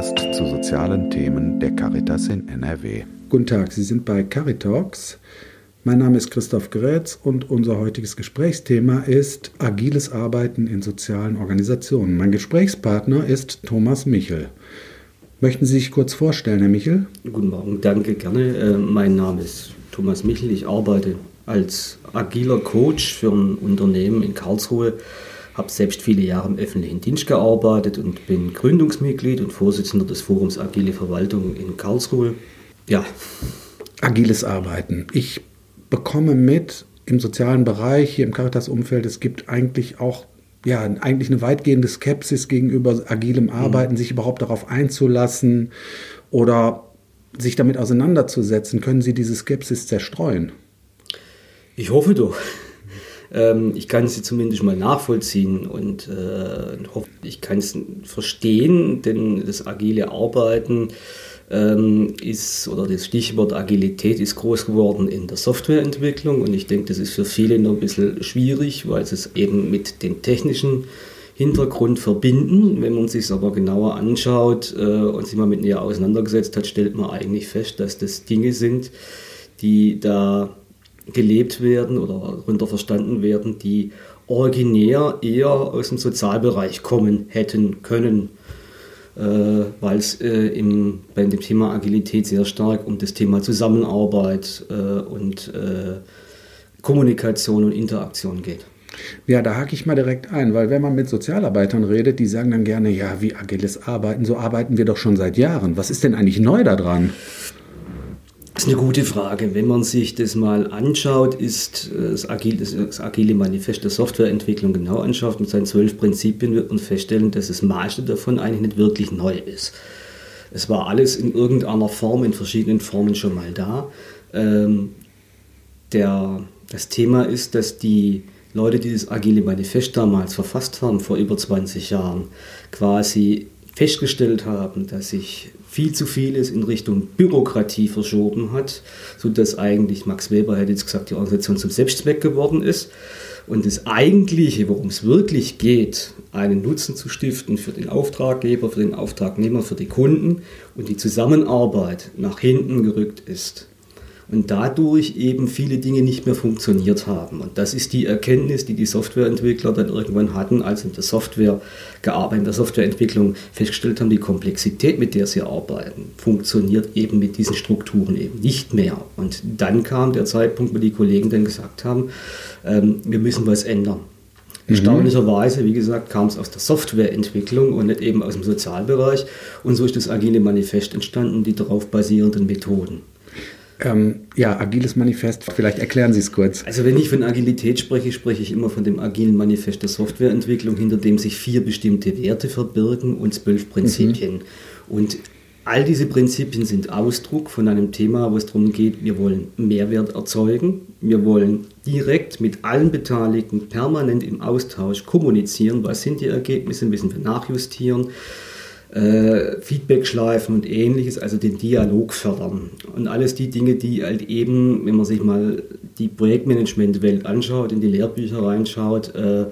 Podcast zu sozialen Themen der Caritas in NRW. Guten Tag, Sie sind bei Caritalks. Mein Name ist Christoph Grätz und unser heutiges Gesprächsthema ist agiles Arbeiten in sozialen Organisationen. Mein Gesprächspartner ist Thomas Michel. Möchten Sie sich kurz vorstellen, Herr Michel? Guten Morgen, danke gerne. Äh, mein Name ist Thomas Michel. Ich arbeite als agiler Coach für ein Unternehmen in Karlsruhe habe selbst viele Jahre im öffentlichen Dienst gearbeitet und bin Gründungsmitglied und Vorsitzender des Forums Agile Verwaltung in Karlsruhe. Ja. Agiles Arbeiten. Ich bekomme mit im sozialen Bereich, hier im Caritas-Umfeld, es gibt eigentlich auch ja, eigentlich eine weitgehende Skepsis gegenüber agilem mhm. Arbeiten, mhm. sich überhaupt darauf einzulassen oder sich damit auseinanderzusetzen. Können Sie diese Skepsis zerstreuen? Ich hoffe doch. Ähm, ich kann sie zumindest mal nachvollziehen und äh, hoffe, ich kann es verstehen, denn das agile Arbeiten ähm, ist, oder das Stichwort Agilität ist groß geworden in der Softwareentwicklung und ich denke, das ist für viele noch ein bisschen schwierig, weil sie es eben mit dem technischen Hintergrund verbinden. Wenn man sich es aber genauer anschaut äh, und sich mal mit ihr auseinandergesetzt hat, stellt man eigentlich fest, dass das Dinge sind, die da gelebt werden oder darunter verstanden werden, die originär eher aus dem Sozialbereich kommen hätten können, äh, weil es äh, bei dem Thema Agilität sehr stark um das Thema Zusammenarbeit äh, und äh, Kommunikation und Interaktion geht. Ja, da hake ich mal direkt ein, weil wenn man mit Sozialarbeitern redet, die sagen dann gerne, ja, wie agiles Arbeiten, so arbeiten wir doch schon seit Jahren. Was ist denn eigentlich neu daran? Das ist eine gute Frage. Wenn man sich das mal anschaut, ist äh, das agile, das agile Manifest der Softwareentwicklung genau anschaut mit seinen zwölf Prinzipien, wird man feststellen, dass das meiste davon eigentlich nicht wirklich neu ist. Es war alles in irgendeiner Form, in verschiedenen Formen schon mal da. Ähm, der, das Thema ist, dass die Leute, die das agile Manifest damals verfasst haben, vor über 20 Jahren, quasi festgestellt haben, dass sich viel zu vieles in Richtung Bürokratie verschoben hat, sodass eigentlich Max Weber hätte jetzt gesagt, die Organisation zum Selbstzweck geworden ist. Und das Eigentliche, worum es wirklich geht, einen Nutzen zu stiften für den Auftraggeber, für den Auftragnehmer, für die Kunden und die Zusammenarbeit nach hinten gerückt ist und dadurch eben viele Dinge nicht mehr funktioniert haben. Und das ist die Erkenntnis, die die Softwareentwickler dann irgendwann hatten, als in der Software gearbeitet, in der Softwareentwicklung festgestellt haben, die Komplexität, mit der sie arbeiten, funktioniert eben mit diesen Strukturen eben nicht mehr. Und dann kam der Zeitpunkt, wo die Kollegen dann gesagt haben, ähm, wir müssen was ändern. Mhm. Erstaunlicherweise, wie gesagt, kam es aus der Softwareentwicklung und nicht eben aus dem Sozialbereich. Und so ist das agile Manifest entstanden, die darauf basierenden Methoden. Ähm, ja, agiles Manifest, vielleicht erklären Sie es kurz. Also wenn ich von Agilität spreche, spreche ich immer von dem agilen Manifest der Softwareentwicklung, hinter dem sich vier bestimmte Werte verbirgen und zwölf Prinzipien. Mhm. Und all diese Prinzipien sind Ausdruck von einem Thema, wo es darum geht, wir wollen Mehrwert erzeugen, wir wollen direkt mit allen Beteiligten permanent im Austausch kommunizieren, was sind die Ergebnisse, müssen wir nachjustieren äh, Feedback-Schleifen und ähnliches, also den Dialog fördern. Und alles die Dinge, die halt eben, wenn man sich mal die Projektmanagement-Welt anschaut, in die Lehrbücher reinschaut, äh,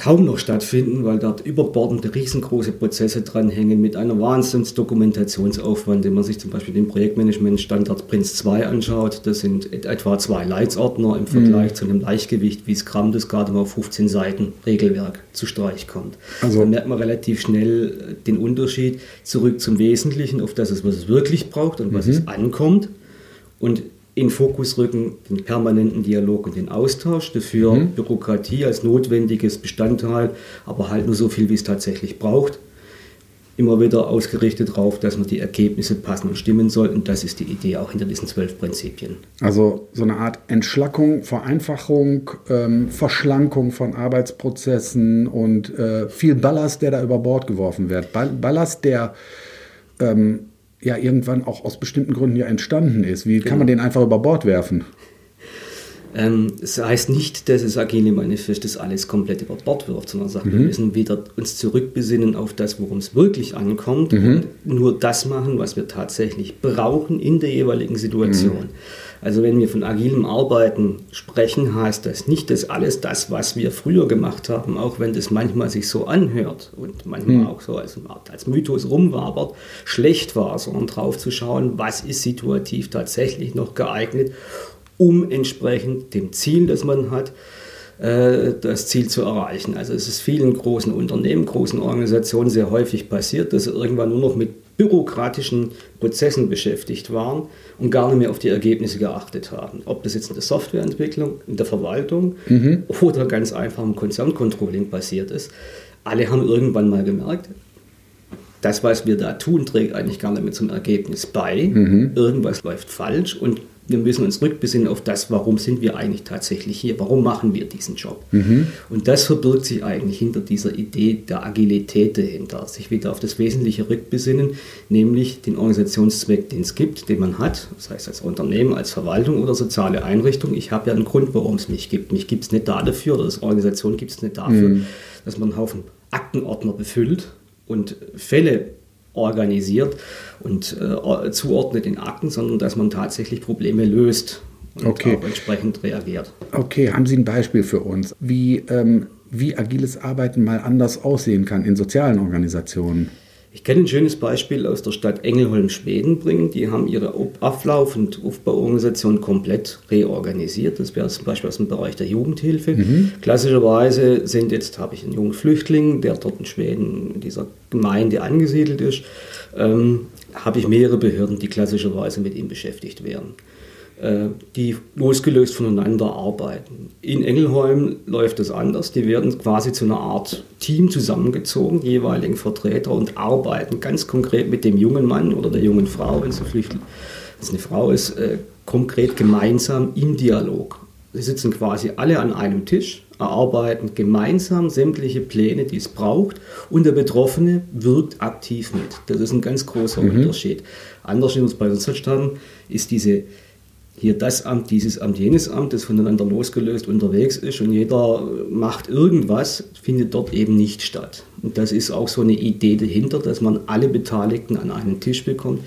kaum noch stattfinden, weil dort überbordende riesengroße Prozesse dranhängen mit einer Wahnsinns-Dokumentationsaufwand. Wenn man sich zum Beispiel den Projektmanagement-Standard Prince 2 anschaut, das sind etwa zwei Leitsordner im Vergleich mhm. zu einem Leichtgewicht wie Scrum, das gerade mal auf 15 Seiten Regelwerk zu Streich kommt. Also da merkt man relativ schnell den Unterschied zurück zum Wesentlichen, auf das es, was es wirklich braucht und was mhm. es ankommt. Und in Fokus rücken, den permanenten Dialog und den Austausch. Dafür mhm. Bürokratie als notwendiges Bestandteil, aber halt nur so viel, wie es tatsächlich braucht. Immer wieder ausgerichtet darauf, dass man die Ergebnisse passen und stimmen sollten. Das ist die Idee auch hinter diesen zwölf Prinzipien. Also so eine Art Entschlackung, Vereinfachung, ähm, Verschlankung von Arbeitsprozessen und äh, viel Ballast, der da über Bord geworfen wird. Ballast, der ähm, ja irgendwann auch aus bestimmten Gründen ja entstanden ist. Wie genau. kann man den einfach über Bord werfen? Ähm, das heißt nicht, dass das Agile Manifest das alles komplett über Bord wirft, sondern sagt, mhm. wir müssen wieder uns zurückbesinnen auf das, worum es wirklich ankommt mhm. und nur das machen, was wir tatsächlich brauchen in der jeweiligen Situation. Mhm. Also wenn wir von agilem Arbeiten sprechen, heißt das nicht, dass alles das, was wir früher gemacht haben, auch wenn das manchmal sich so anhört und manchmal mhm. auch so als, als Mythos rumwabert, schlecht war, sondern drauf zu schauen, was ist situativ tatsächlich noch geeignet um entsprechend dem Ziel, das man hat, äh, das Ziel zu erreichen. Also es ist vielen großen Unternehmen, großen Organisationen sehr häufig passiert, dass sie irgendwann nur noch mit bürokratischen Prozessen beschäftigt waren und gar nicht mehr auf die Ergebnisse geachtet haben. Ob das jetzt in der Softwareentwicklung, in der Verwaltung mhm. oder ganz einfach im Konzerncontrolling passiert ist. Alle haben irgendwann mal gemerkt, das, was wir da tun, trägt eigentlich gar nicht mehr zum Ergebnis bei. Mhm. Irgendwas läuft falsch und wir müssen uns rückbesinnen auf das, warum sind wir eigentlich tatsächlich hier, warum machen wir diesen Job. Mhm. Und das verbirgt sich eigentlich hinter dieser Idee der Agilität dahinter, sich wieder auf das Wesentliche rückbesinnen, nämlich den Organisationszweck, den es gibt, den man hat, das heißt als Unternehmen, als Verwaltung oder soziale Einrichtung. Ich habe ja einen Grund, warum es mich gibt. Mich gibt es nicht dafür, oder als Organisation gibt es nicht dafür, mhm. dass man einen Haufen Aktenordner befüllt und Fälle organisiert und äh, zuordnet in Akten, sondern dass man tatsächlich Probleme löst und okay. auch entsprechend reagiert. Okay, haben Sie ein Beispiel für uns, wie, ähm, wie agiles Arbeiten mal anders aussehen kann in sozialen Organisationen? Ich kann ein schönes Beispiel aus der Stadt Engelholm-Schweden bringen. Die haben ihre Ablauf- und Aufbauorganisation komplett reorganisiert. Das wäre zum Beispiel aus dem Bereich der Jugendhilfe. Mhm. Klassischerweise sind jetzt, habe ich einen jungen Flüchtling, der dort in Schweden in dieser Gemeinde angesiedelt ist, ähm, habe ich mehrere Behörden, die klassischerweise mit ihm beschäftigt wären. Äh, die losgelöst voneinander arbeiten. In Engelholm läuft es anders. Die werden quasi zu einer Art Team zusammengezogen, jeweiligen Vertreter, und arbeiten ganz konkret mit dem jungen Mann oder der jungen Frau, wenn es eine Frau ist, äh, konkret gemeinsam im Dialog. Sie sitzen quasi alle an einem Tisch, erarbeiten gemeinsam sämtliche Pläne, die es braucht, und der Betroffene wirkt aktiv mit. Das ist ein ganz großer mhm. Unterschied. Anders als bei uns verstanden ist diese hier das Amt, dieses Amt, jenes Amt, das voneinander losgelöst unterwegs ist und jeder macht irgendwas, findet dort eben nicht statt. Und das ist auch so eine Idee dahinter, dass man alle Beteiligten an einen Tisch bekommt,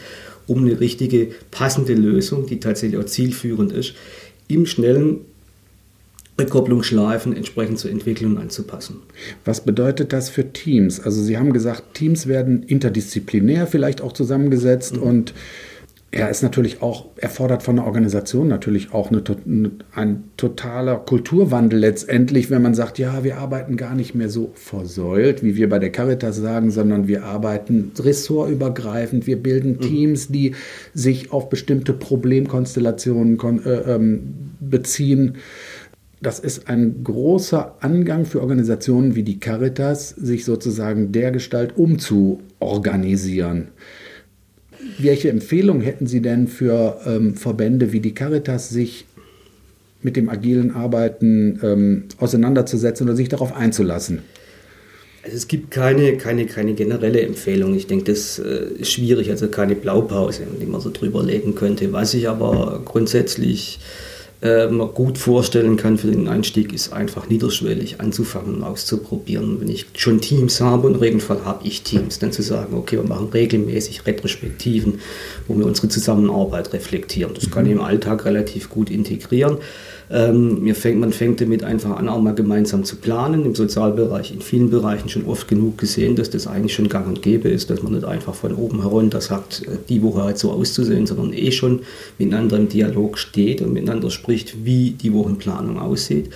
um eine richtige, passende Lösung, die tatsächlich auch zielführend ist, im schnellen Rückkopplungsschleifen entsprechend zur Entwicklung anzupassen. Was bedeutet das für Teams? Also Sie haben gesagt, Teams werden interdisziplinär vielleicht auch zusammengesetzt mhm. und er ist natürlich auch, erfordert von der Organisation natürlich auch eine, ein totaler Kulturwandel letztendlich, wenn man sagt, ja, wir arbeiten gar nicht mehr so versäult, wie wir bei der Caritas sagen, sondern wir arbeiten ressortübergreifend, wir bilden mhm. Teams, die sich auf bestimmte Problemkonstellationen äh, ähm, beziehen. Das ist ein großer Angang für Organisationen wie die Caritas, sich sozusagen der Gestalt umzuorganisieren. Welche Empfehlungen hätten Sie denn für ähm, Verbände wie die Caritas, sich mit dem agilen Arbeiten ähm, auseinanderzusetzen oder sich darauf einzulassen? Also es gibt keine, keine, keine generelle Empfehlung. Ich denke, das äh, ist schwierig, also keine Blaupause, die man so drüber legen könnte. Was ich aber grundsätzlich äh, man gut vorstellen kann für den Einstieg, ist einfach niederschwellig anzufangen und auszuprobieren. Wenn ich schon Teams habe, und im Regelfall habe ich Teams, dann zu sagen, okay, wir machen regelmäßig Retrospektiven, wo wir unsere Zusammenarbeit reflektieren. Das kann ich im Alltag relativ gut integrieren. Ähm, fängt, man fängt damit einfach an, auch mal gemeinsam zu planen. Im Sozialbereich, in vielen Bereichen schon oft genug gesehen, dass das eigentlich schon gang und gäbe ist, dass man nicht einfach von oben herunter sagt, äh, die Woche halt so auszusehen, sondern eh schon miteinander im Dialog steht und miteinander spricht, wie die Wochenplanung aussieht.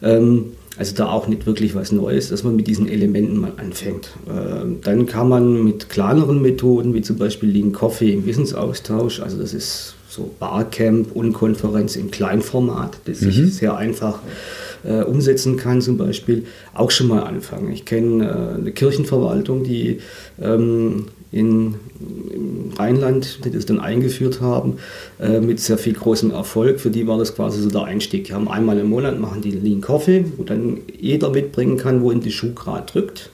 Ähm, also da auch nicht wirklich was Neues, dass man mit diesen Elementen mal anfängt. Ähm, dann kann man mit kleineren Methoden, wie zum Beispiel Lean Coffee im Wissensaustausch, also das ist so Barcamp und Konferenz im Kleinformat, das mhm. sich sehr einfach äh, umsetzen kann, zum Beispiel, auch schon mal anfangen. Ich kenne äh, eine Kirchenverwaltung, die ähm, in, im Rheinland, die das dann eingeführt haben, äh, mit sehr viel großem Erfolg. Für die war das quasi so der Einstieg. Die haben einmal im Monat machen die Lean Coffee, wo dann jeder mitbringen kann, wo ihn die Schuh gerade drückt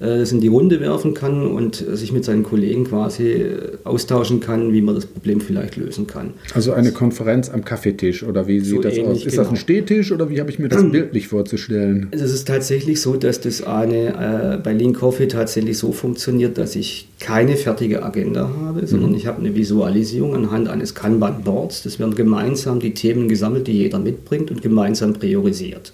das in die Runde werfen kann und sich mit seinen Kollegen quasi äh, austauschen kann, wie man das Problem vielleicht lösen kann. Also eine Konferenz am Kaffeetisch oder wie sieht so das ähnlich, aus? Ist genau. das ein Stehtisch oder wie habe ich mir das bildlich vorzustellen? Also es ist tatsächlich so, dass das eine, äh, bei Lean Coffee tatsächlich so funktioniert, dass ich keine fertige Agenda habe, sondern mhm. ich habe eine Visualisierung anhand eines Kanban-Boards. Das werden gemeinsam die Themen gesammelt, die jeder mitbringt und gemeinsam priorisiert.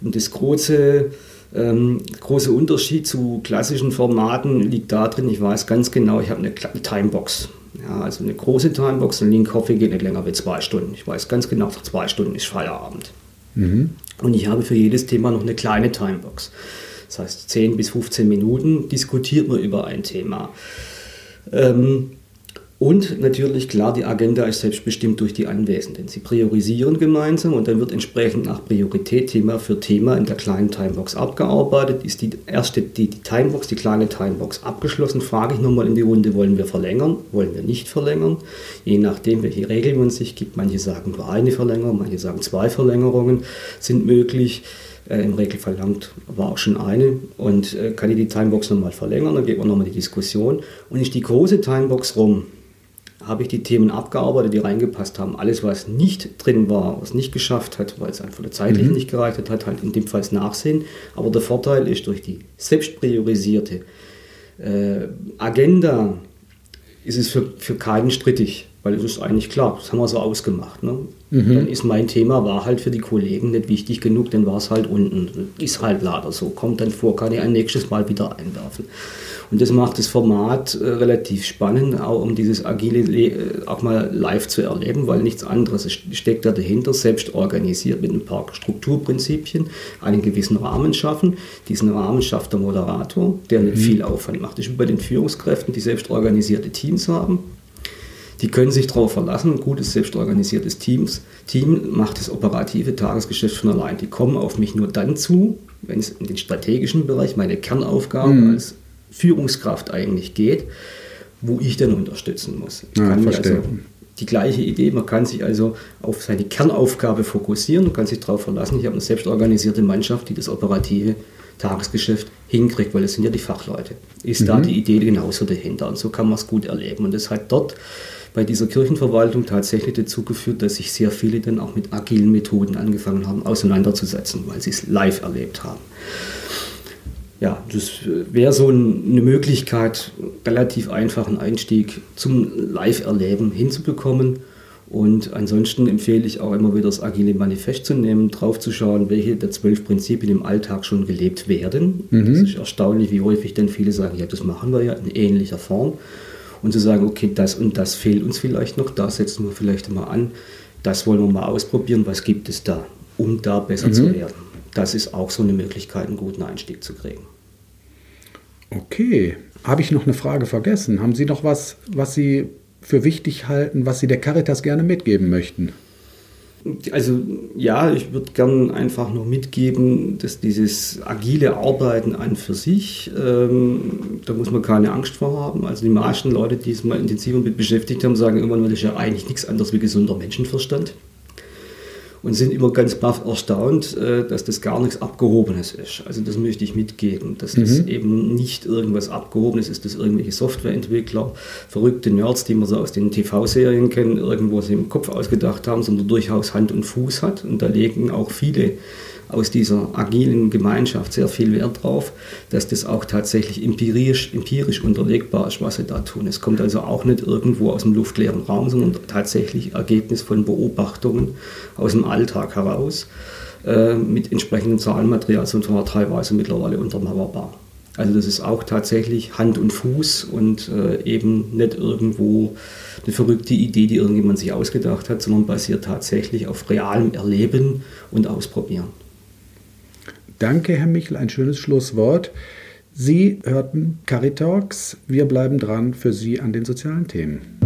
Und das große ähm, große Unterschied zu klassischen Formaten liegt darin, ich weiß ganz genau, ich habe eine, Timebox. Ja, also eine große Timebox, ein Lean Coffee geht nicht länger wie zwei Stunden. Ich weiß ganz genau, nach zwei Stunden ist Feierabend. Mhm. Und ich habe für jedes Thema noch eine kleine Timebox. Das heißt, 10 bis 15 Minuten diskutiert man über ein Thema. Ähm, und natürlich, klar, die Agenda ist selbstbestimmt durch die Anwesenden. Sie priorisieren gemeinsam und dann wird entsprechend nach Priorität Thema für Thema in der kleinen Timebox abgearbeitet. Ist die erste, die, die Timebox, die kleine Timebox abgeschlossen, frage ich nochmal in die Runde, wollen wir verlängern, wollen wir nicht verlängern? Je nachdem, welche Regeln man sich gibt. Manche sagen nur eine Verlängerung, manche sagen zwei Verlängerungen sind möglich. Äh, Im Regelfall langt war auch schon eine und äh, kann ich die Timebox nochmal verlängern, dann geht man nochmal die Diskussion und ist die große Timebox rum, habe ich die Themen abgearbeitet, die reingepasst haben. Alles, was nicht drin war, was nicht geschafft hat, weil es einfach zeitlich mhm. nicht gereicht hat, hat halt in dem Fall Nachsehen. Aber der Vorteil ist, durch die selbst priorisierte äh, Agenda ist es für, für keinen strittig, weil es ist eigentlich klar, das haben wir so ausgemacht. Ne? Mhm. Dann ist mein Thema, war halt für die Kollegen nicht wichtig genug, dann war es halt unten. Ist halt leider so. Kommt dann vor, kann ich ein nächstes Mal wieder einwerfen. Und das macht das Format äh, relativ spannend, auch um dieses agile Le äh, auch mal live zu erleben, weil nichts anderes steckt da dahinter, selbst organisiert mit ein paar Strukturprinzipien, einen gewissen Rahmen schaffen. Diesen Rahmen schafft der Moderator, der nicht mhm. viel Aufwand macht. Das ist wie bei den Führungskräften, die selbst organisierte Teams haben. Die können sich darauf verlassen, ein gutes, selbstorganisiertes Teams, Team macht das operative Tagesgeschäft von allein. Die kommen auf mich nur dann zu, wenn es in den strategischen Bereich, meine Kernaufgabe mhm. als Führungskraft eigentlich geht, wo ich dann unterstützen muss. Ich ja, verstehe. Also die gleiche Idee, man kann sich also auf seine Kernaufgabe fokussieren und kann sich darauf verlassen, ich habe eine selbstorganisierte Mannschaft, die das operative Tagesgeschäft hinkriegt, weil es sind ja die Fachleute. Ist mhm. da die Idee genauso dahinter und so kann man es gut erleben. Und das hat dort bei dieser Kirchenverwaltung tatsächlich dazu geführt, dass sich sehr viele dann auch mit agilen Methoden angefangen haben auseinanderzusetzen, weil sie es live erlebt haben ja, das wäre so eine Möglichkeit, relativ einfachen Einstieg zum Live-Erleben hinzubekommen. Und ansonsten empfehle ich auch immer wieder das agile Manifest zu nehmen, drauf zu schauen, welche der zwölf Prinzipien im Alltag schon gelebt werden. Mhm. Das ist erstaunlich, wie häufig dann viele sagen, ja, das machen wir ja in ähnlicher Form. Und zu sagen, okay, das und das fehlt uns vielleicht noch, da setzen wir vielleicht mal an, das wollen wir mal ausprobieren, was gibt es da, um da besser mhm. zu werden. Das ist auch so eine Möglichkeit, einen guten Einstieg zu kriegen. Okay. Habe ich noch eine Frage vergessen? Haben Sie noch was, was Sie für wichtig halten, was Sie der Caritas gerne mitgeben möchten? Also ja, ich würde gerne einfach noch mitgeben, dass dieses agile Arbeiten an für sich, ähm, da muss man keine Angst vor haben. Also die meisten Leute, die es mal intensiver mit beschäftigt haben, sagen irgendwann, das ist ja eigentlich nichts anderes wie gesunder Menschenverstand und sind immer ganz baff erstaunt, äh, dass das gar nichts Abgehobenes ist. Also das möchte ich mitgeben, dass mhm. das eben nicht irgendwas Abgehobenes ist, dass irgendwelche Softwareentwickler, verrückte Nerds, die man so aus den TV-Serien kennen, irgendwo sie im Kopf ausgedacht haben, sondern durchaus Hand und Fuß hat. Und da legen auch viele aus dieser agilen Gemeinschaft sehr viel Wert drauf, dass das auch tatsächlich empirisch, empirisch unterlegbar ist, was sie da tun. Es kommt also auch nicht irgendwo aus dem luftleeren Raum, sondern tatsächlich Ergebnis von Beobachtungen aus dem Alltag heraus äh, mit entsprechendem Zahlenmaterial, und zwar teilweise mittlerweile untermauerbar. Also das ist auch tatsächlich Hand und Fuß und äh, eben nicht irgendwo eine verrückte Idee, die irgendjemand sich ausgedacht hat, sondern basiert tatsächlich auf realem Erleben und Ausprobieren. Danke, Herr Michel, ein schönes Schlusswort. Sie hörten Caritalks. Wir bleiben dran für Sie an den sozialen Themen.